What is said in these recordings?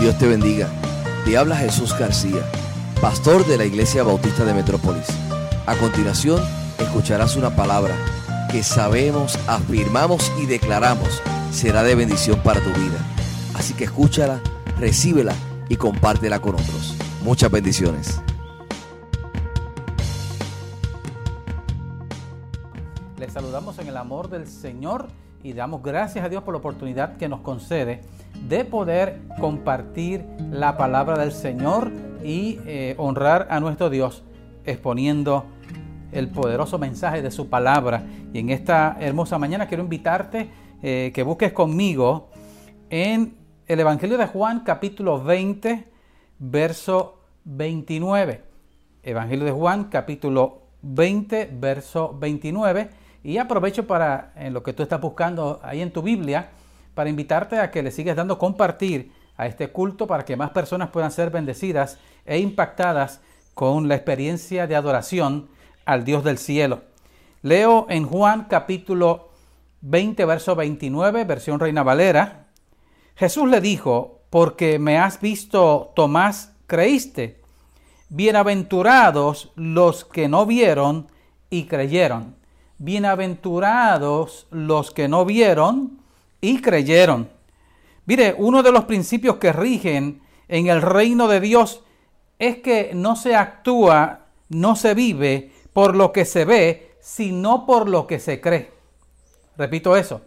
Dios te bendiga. Te habla Jesús García, pastor de la Iglesia Bautista de Metrópolis. A continuación, escucharás una palabra que sabemos, afirmamos y declaramos será de bendición para tu vida. Así que escúchala, recíbela y compártela con otros. Muchas bendiciones. Les saludamos en el amor del Señor y damos gracias a Dios por la oportunidad que nos concede de poder compartir la palabra del Señor y eh, honrar a nuestro Dios exponiendo el poderoso mensaje de su palabra. Y en esta hermosa mañana quiero invitarte eh, que busques conmigo en el Evangelio de Juan capítulo 20, verso 29. Evangelio de Juan capítulo 20, verso 29. Y aprovecho para, en lo que tú estás buscando ahí en tu Biblia, para invitarte a que le sigas dando compartir a este culto para que más personas puedan ser bendecidas e impactadas con la experiencia de adoración al Dios del cielo. Leo en Juan capítulo 20, verso 29, versión Reina Valera. Jesús le dijo, porque me has visto, Tomás, creíste. Bienaventurados los que no vieron y creyeron. Bienaventurados los que no vieron y creyeron. Mire, uno de los principios que rigen en el reino de Dios es que no se actúa, no se vive por lo que se ve, sino por lo que se cree. Repito eso.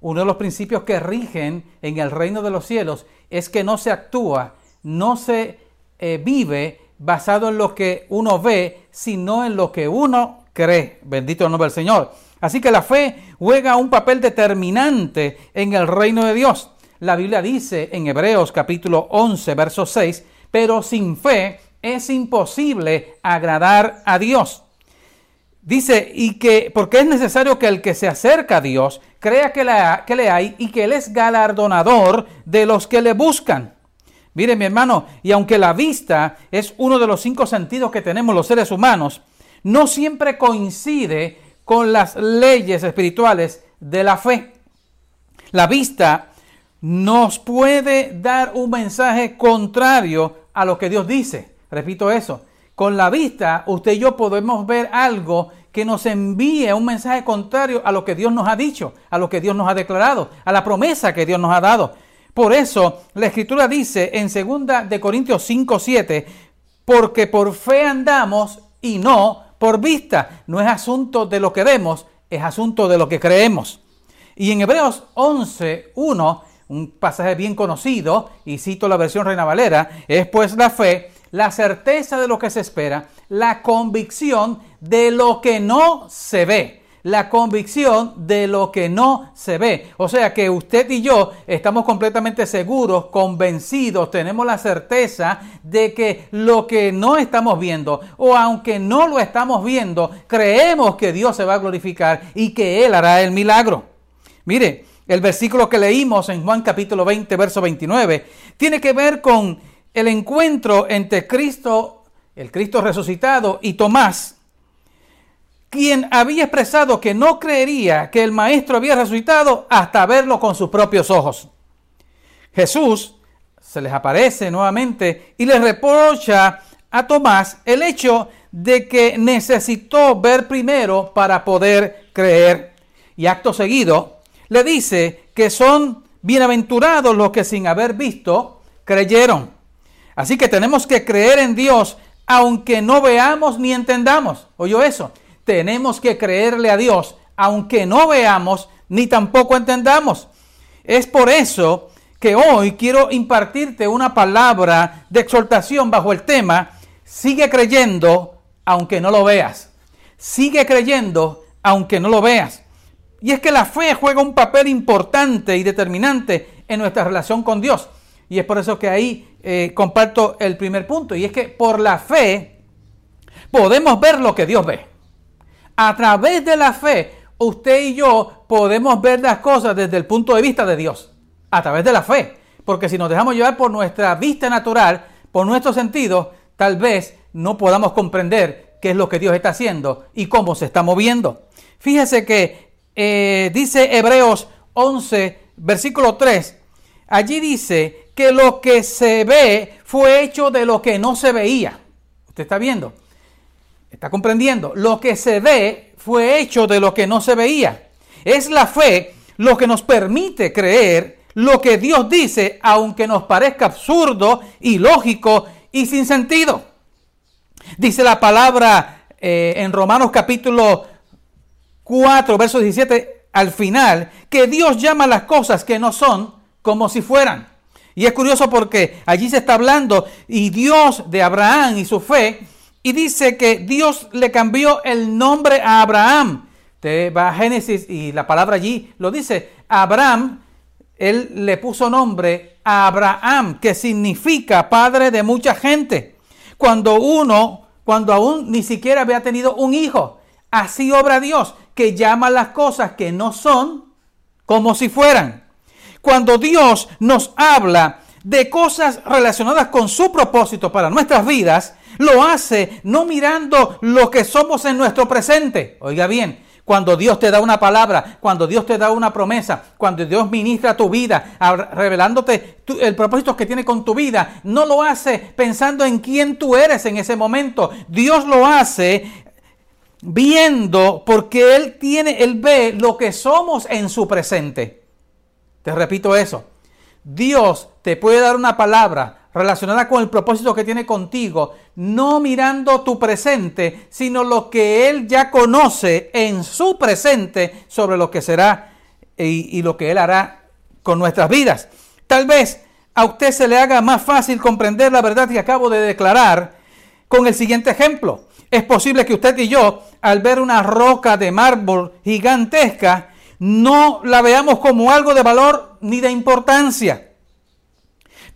Uno de los principios que rigen en el reino de los cielos es que no se actúa, no se eh, vive basado en lo que uno ve, sino en lo que uno cree. Bendito el nombre del Señor. Así que la fe juega un papel determinante en el reino de Dios. La Biblia dice en Hebreos capítulo 11, verso 6, pero sin fe es imposible agradar a Dios. Dice, y que, porque es necesario que el que se acerca a Dios crea que, le hay y que Él es galardonador de los que le buscan. Mire mi hermano, y aunque la vista es uno de los cinco sentidos que tenemos los seres humanos, no siempre coincide con las leyes espirituales de la fe. La vista nos puede dar un mensaje contrario a lo que Dios dice. Repito eso. Con la vista, usted y yo podemos ver algo que nos envíe un mensaje contrario a lo que Dios nos ha dicho, a lo que Dios nos ha declarado, a la promesa que Dios nos ha dado. Por eso, la Escritura dice en 2 de Corintios 5, 7, porque por fe andamos y no por vista. No es asunto de lo que vemos, es asunto de lo que creemos. Y en Hebreos 11, 1, un pasaje bien conocido, y cito la versión Reina Valera, es pues la fe, la certeza de lo que se espera, la convicción de lo que no se ve la convicción de lo que no se ve. O sea que usted y yo estamos completamente seguros, convencidos, tenemos la certeza de que lo que no estamos viendo, o aunque no lo estamos viendo, creemos que Dios se va a glorificar y que Él hará el milagro. Mire, el versículo que leímos en Juan capítulo 20, verso 29, tiene que ver con el encuentro entre Cristo, el Cristo resucitado, y Tomás quien había expresado que no creería que el maestro había resucitado hasta verlo con sus propios ojos. Jesús se les aparece nuevamente y le reprocha a Tomás el hecho de que necesitó ver primero para poder creer. Y acto seguido le dice que son bienaventurados los que sin haber visto creyeron. Así que tenemos que creer en Dios aunque no veamos ni entendamos. ¿Oyó eso? Tenemos que creerle a Dios, aunque no veamos ni tampoco entendamos. Es por eso que hoy quiero impartirte una palabra de exhortación bajo el tema, sigue creyendo aunque no lo veas. Sigue creyendo aunque no lo veas. Y es que la fe juega un papel importante y determinante en nuestra relación con Dios. Y es por eso que ahí eh, comparto el primer punto. Y es que por la fe podemos ver lo que Dios ve. A través de la fe, usted y yo podemos ver las cosas desde el punto de vista de Dios. A través de la fe. Porque si nos dejamos llevar por nuestra vista natural, por nuestros sentidos, tal vez no podamos comprender qué es lo que Dios está haciendo y cómo se está moviendo. Fíjese que eh, dice Hebreos 11, versículo 3. Allí dice que lo que se ve fue hecho de lo que no se veía. ¿Usted está viendo? ¿Está comprendiendo? Lo que se ve fue hecho de lo que no se veía. Es la fe lo que nos permite creer lo que Dios dice, aunque nos parezca absurdo, ilógico y sin sentido. Dice la palabra eh, en Romanos capítulo 4, verso 17, al final, que Dios llama las cosas que no son como si fueran. Y es curioso porque allí se está hablando y Dios de Abraham y su fe, y dice que Dios le cambió el nombre a Abraham. Te va a Génesis y la palabra allí lo dice. Abraham, él le puso nombre a Abraham, que significa padre de mucha gente. Cuando uno, cuando aún ni siquiera había tenido un hijo, así obra Dios, que llama las cosas que no son como si fueran. Cuando Dios nos habla de cosas relacionadas con su propósito para nuestras vidas, lo hace no mirando lo que somos en nuestro presente. Oiga bien, cuando Dios te da una palabra, cuando Dios te da una promesa, cuando Dios ministra tu vida, revelándote el propósito que tiene con tu vida, no lo hace pensando en quién tú eres en ese momento. Dios lo hace viendo porque Él tiene, Él ve lo que somos en su presente. Te repito eso. Dios te puede dar una palabra relacionada con el propósito que tiene contigo, no mirando tu presente, sino lo que Él ya conoce en su presente sobre lo que será y, lo que Él hará con nuestras vidas. Tal vez a usted se le haga más fácil comprender la verdad que acabo de declarar con el siguiente ejemplo. Es posible que usted y yo, al ver una roca de mármol gigantesca, no la veamos como algo de valor ni de importancia.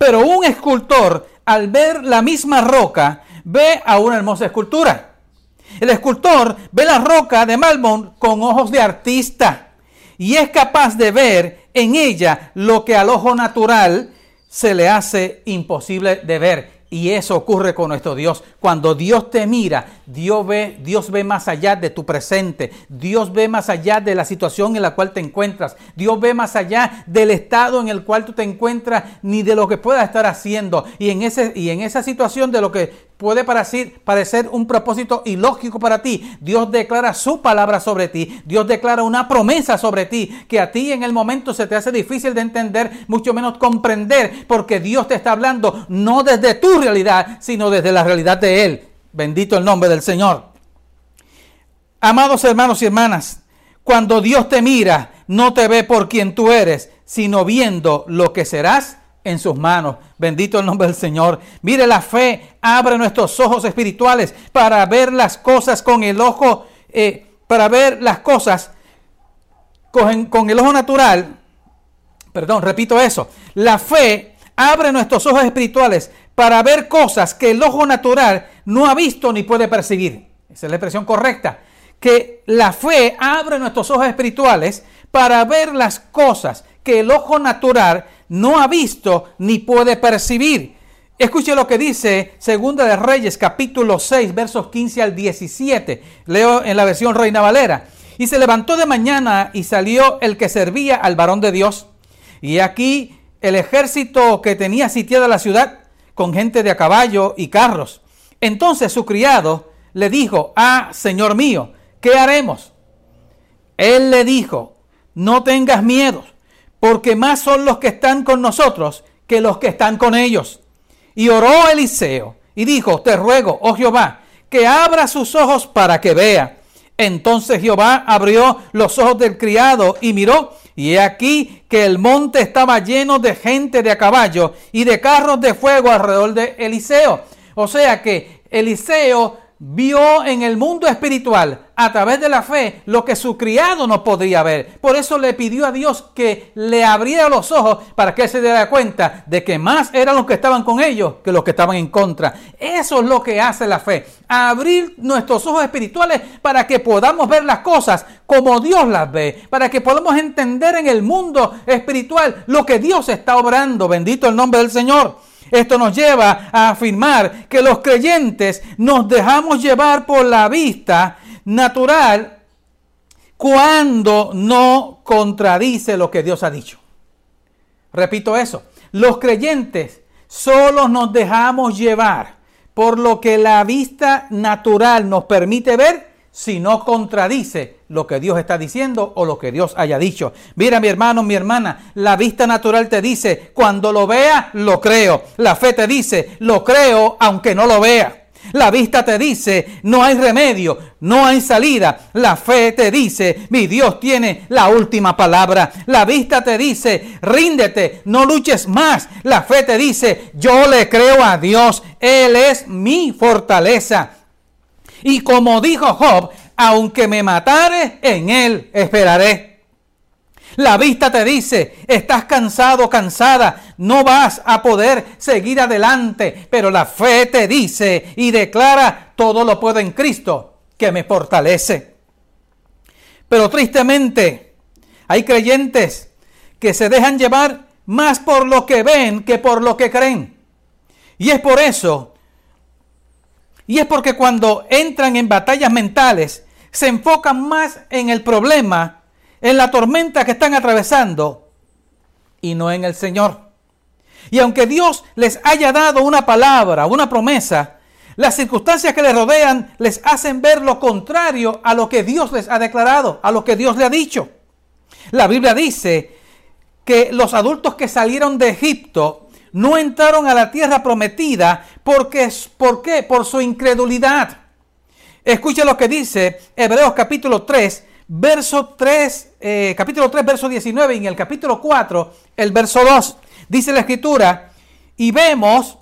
Pero un escultor, al ver la misma roca, ve a una hermosa escultura. El escultor ve la roca de Malmont con ojos de artista y es capaz de ver en ella lo que al ojo natural se le hace imposible de ver. Y eso ocurre con nuestro Dios. Cuando Dios te mira, Dios ve, Dios ve más allá de tu presente. Dios ve más allá de la situación en la cual te encuentras. Dios ve más allá del estado en el cual tú te encuentras, ni de lo que puedas estar haciendo. Y en, ese, y en esa situación de lo que puede parecer, un propósito ilógico para ti, Dios declara su palabra sobre ti. Dios declara una promesa sobre ti que a ti en el momento se te hace difícil de entender, mucho menos comprender, porque Dios te está hablando no desde tu realidad, sino desde la realidad de Él. Bendito el nombre del Señor. Amados hermanos y hermanas, cuando Dios te mira, no te ve por quien tú eres, sino viendo lo que serás en sus manos. Bendito el nombre del Señor. Mire, la fe abre nuestros ojos espirituales para ver las cosas con el ojo, eh, para ver las cosas con, con el ojo natural. Perdón, repito eso. La fe abre nuestros ojos espirituales para ver cosas que el ojo natural no ha visto ni puede percibir. Esa es la expresión correcta. Que la fe abre nuestros ojos espirituales para ver las cosas que el ojo natural no ha visto ni puede percibir. Escuche lo que dice Segunda de Reyes, capítulo 6, versos 15 al 17. Leo en la versión Reina Valera. Y se levantó de mañana y salió el que servía al varón de Dios. Y aquí el ejército que tenía sitiada la ciudad con gente de a caballo y carros. Entonces su criado le dijo, ah, Señor mío, ¿qué haremos? Él le dijo, no tengas miedo, porque más son los que están con nosotros que los que están con ellos. Y oró Eliseo y dijo, te ruego, oh Jehová, que abra sus ojos para que vea. Entonces Jehová abrió los ojos del criado y miró, y he aquí que el monte estaba lleno de gente de a caballo y de carros de fuego alrededor de Eliseo. O sea que Eliseo vio en el mundo espiritual a través de la fe lo que su criado no podría ver. Por eso le pidió a Dios que le abriera los ojos para que él se diera cuenta de que más eran los que estaban con ellos que los que estaban en contra. Eso es lo que hace la fe. Abrir nuestros ojos espirituales para que podamos ver las cosas como Dios las ve. Para que podamos entender en el mundo espiritual lo que Dios está obrando. Bendito el nombre del Señor. Esto nos lleva a afirmar que los creyentes nos dejamos llevar por la vista natural cuando no contradice lo que Dios ha dicho. Repito eso. Los creyentes solo nos dejamos llevar por lo que la vista natural nos permite ver si no contradice lo que Dios está diciendo o lo que Dios haya dicho. Mira mi hermano, mi hermana, la vista natural te dice, cuando lo vea, lo creo. La fe te dice, lo creo aunque no lo vea. La vista te dice, no hay remedio, no hay salida. La fe te dice, mi Dios tiene la última palabra. La vista te dice, ríndete, no luches más. La fe te dice, yo le creo a Dios, Él es mi fortaleza. Y como dijo Job, aunque me matare, en Él esperaré. La vista te dice, estás cansado, cansada, no vas a poder seguir adelante, pero la fe te dice y declara, todo lo puedo en Cristo, que me fortalece. Pero tristemente, hay creyentes que se dejan llevar más por lo que ven que por lo que creen. Y es por eso, y es porque cuando entran en batallas mentales, se enfocan más en el problema en la tormenta que están atravesando y no en el Señor. Y aunque Dios les haya dado una palabra, una promesa, las circunstancias que les rodean les hacen ver lo contrario a lo que Dios les ha declarado, a lo que Dios le ha dicho. La Biblia dice que los adultos que salieron de Egipto no entraron a la tierra prometida porque, ¿por qué? Por su incredulidad. Escucha lo que dice Hebreos capítulo 3, verso 3, eh, capítulo 3, verso 19 y en el capítulo 4, el verso 2, dice la escritura, y vemos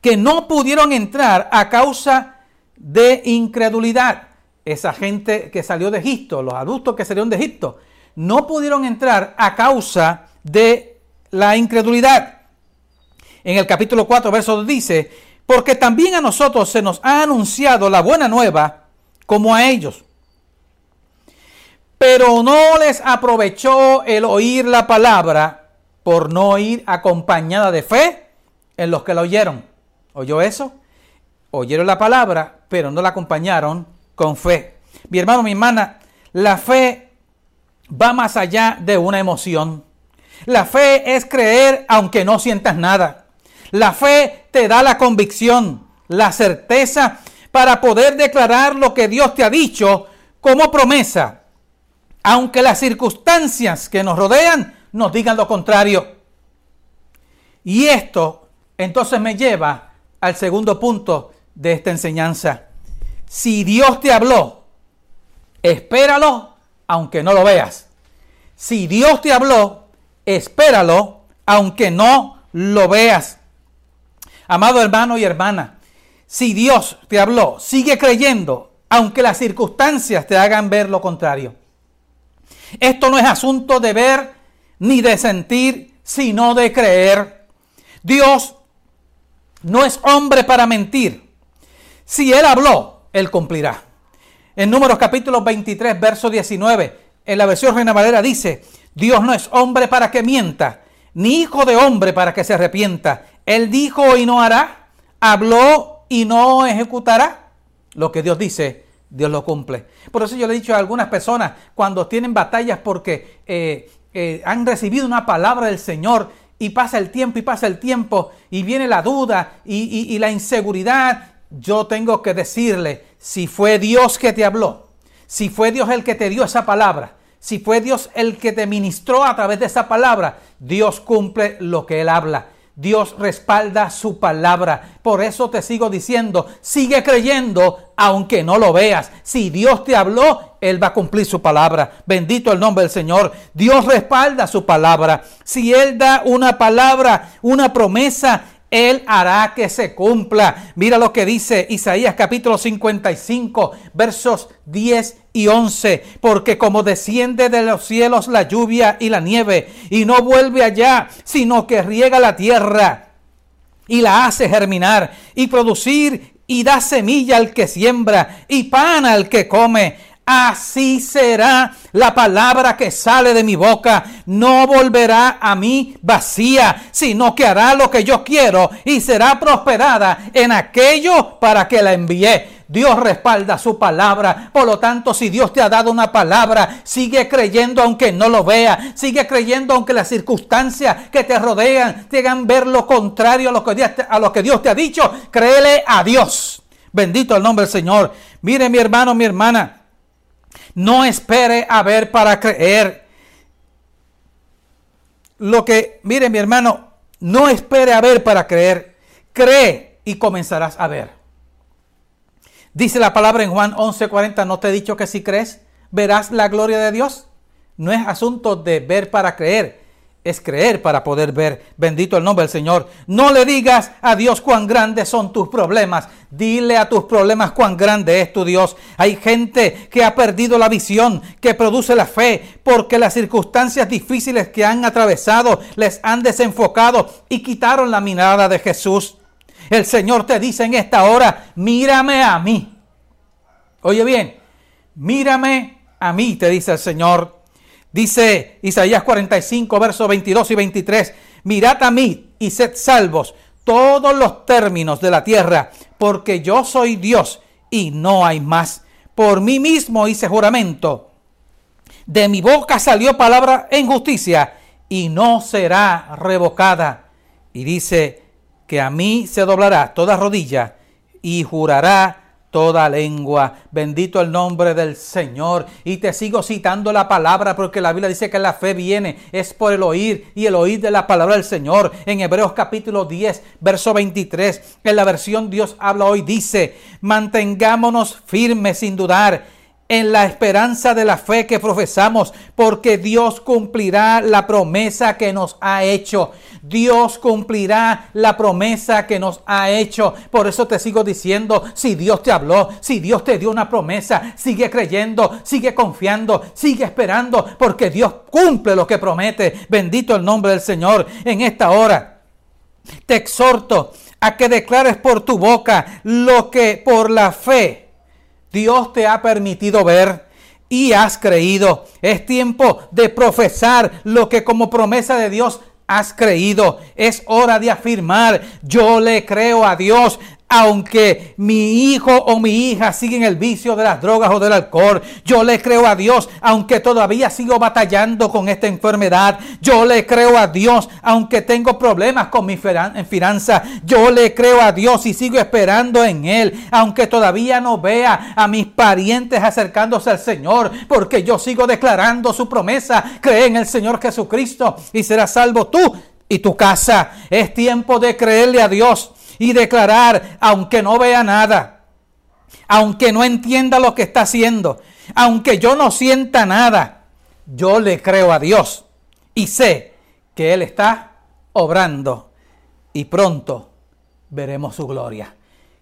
que no pudieron entrar a causa de incredulidad. Esa gente que salió de Egipto, los adultos que salieron de Egipto, no pudieron entrar a causa de la incredulidad. En el capítulo 4, verso 2 dice, porque también a nosotros se nos ha anunciado la buena nueva como a ellos pero no les aprovechó el oír la palabra por no ir acompañada de fe en los que la oyeron. ¿Oyó eso? Oyeron la palabra, pero no la acompañaron con fe. Mi hermano, mi hermana, la fe va más allá de una emoción. La fe es creer aunque no sientas nada. La fe te da la convicción, la certeza para poder declarar lo que Dios te ha dicho como promesa aunque las circunstancias que nos rodean nos digan lo contrario. Y esto entonces me lleva al segundo punto de esta enseñanza. Si Dios te habló, espéralo aunque no lo veas. Si Dios te habló, espéralo aunque no lo veas. Amado hermano y hermana, si Dios te habló, sigue creyendo aunque las circunstancias te hagan ver lo contrario. Esto no es asunto de ver ni de sentir, sino de creer. Dios no es hombre para mentir. Si Él habló, Él cumplirá. En Números capítulo 23, verso 19, en la versión Reina Valera dice, Dios no es hombre para que mienta, ni hijo de hombre para que se arrepienta. Él dijo y no hará, habló y no ejecutará. Lo que Dios dice, Dios lo cumple. Por eso yo le he dicho a algunas personas cuando tienen batallas porque eh, eh, han recibido una palabra del Señor y pasa el tiempo y pasa el tiempo y viene la duda y, y la inseguridad, yo tengo que decirle, si fue Dios que te habló, si fue Dios el que te dio esa palabra, si fue Dios el que te ministró a través de esa palabra, Dios cumple lo que Él habla. Dios respalda su palabra. Por eso te sigo diciendo, sigue creyendo aunque no lo veas. Si Dios te habló, Él va a cumplir su palabra. Bendito el nombre del Señor. Dios respalda su palabra. Si Él da una palabra, una promesa, él hará que se cumpla. Mira lo que dice Isaías capítulo 55, versos 10 y 11. Porque como desciende de los cielos la lluvia y la nieve, y no vuelve allá, sino que riega la tierra y la hace germinar y producir y da semilla al que siembra y pan al que come así será la palabra que sale de mi boca. No volverá a mí vacía, sino que hará lo que yo quiero y será prosperada en aquello para que la envié. Dios respalda su palabra. Por lo tanto, si Dios te ha dado una palabra, sigue creyendo aunque no lo vea. Sigue creyendo aunque las circunstancias que te rodean te hagan ver lo contrario a lo que Dios te, a lo que Dios te ha dicho. Créele a Dios. Bendito el nombre del Señor. Mire mi hermano, mi hermana. No espere a ver para creer. Lo que, mire mi hermano, no espere a ver para creer. Cree y comenzarás a ver. Dice la palabra en Juan 11:40, ¿no te he dicho que si crees, verás la gloria de Dios? No es asunto de ver para creer, es creer para poder ver. Bendito el nombre del Señor. No le digas a Dios cuán grandes son tus problemas. Dile a tus problemas cuán grande es tu Dios. Hay gente que ha perdido la visión que produce la fe porque las circunstancias difíciles que han atravesado les han desenfocado y quitaron la mirada de Jesús. El Señor te dice en esta hora, mírame a mí. Oye bien, mírame a mí, te dice el Señor. Dice Isaías 45, versos 22 y 23, mirad a mí y sed salvos todos los términos de la tierra, porque yo soy Dios y no hay más. Por mí mismo hice juramento. De mi boca salió palabra en justicia y no será revocada. Y dice que a mí se doblará toda rodilla y jurará toda lengua. Bendito el nombre del Señor. Y te sigo citando la palabra porque la Biblia dice que la fe viene, es por el oír y el oír de la palabra del Señor. En Hebreos capítulo 10, verso 23, en la versión Dios habla hoy, dice, mantengámonos firmes sin dudar en la esperanza de la fe que profesamos, porque Dios cumplirá la promesa que nos ha hecho. Dios cumplirá la promesa que nos ha hecho. Por eso te sigo diciendo, si Dios te habló, si Dios te dio una promesa, sigue creyendo, sigue confiando, sigue esperando, porque Dios cumple lo que promete. Bendito el nombre del Señor en esta hora. Te exhorto a que declares por tu boca lo que por la fe Dios te ha permitido ver y has creído. Es tiempo de profesar lo que como promesa de Dios has creído. Es hora de afirmar, yo le creo a Dios aunque mi hijo o mi hija siguen el vicio de las drogas o del alcohol, yo le creo a Dios, aunque todavía sigo batallando con esta enfermedad, yo le creo a Dios, aunque tengo problemas con mi finanzas, yo le creo a Dios y sigo esperando en Él, aunque todavía no vea a mis parientes acercándose al Señor, porque yo sigo declarando su promesa, cree en el Señor Jesucristo y serás salvo tú y tu casa. Es tiempo de creerle a Dios y declarar, aunque no vea nada, aunque no entienda lo que está haciendo, aunque yo no sienta nada, yo le creo a Dios y sé que Él está obrando y pronto veremos su gloria.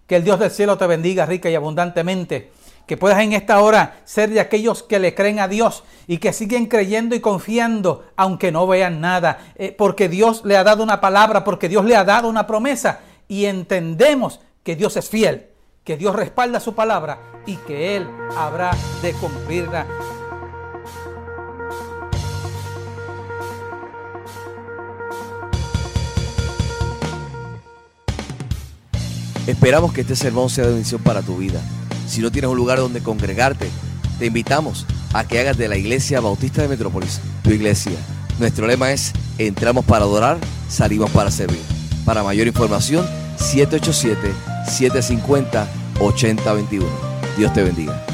Que el Dios del cielo te bendiga rica y abundantemente. Que puedas en esta hora ser de aquellos que le creen a Dios y que siguen creyendo y confiando aunque no vean nada. Eh, porque Dios le ha dado una palabra, porque Dios le ha dado una promesa y entendemos que Dios es fiel, que Dios respalda su palabra y que Él habrá de cumplirla. Esperamos que este sermón sea de bendición para tu vida. Si no tienes un lugar donde congregarte, te invitamos a que hagas de la Iglesia Bautista de Metrópolis tu iglesia. Nuestro lema es, entramos para adorar, salimos para servir. Para mayor información, 787-750-8021. Dios te bendiga.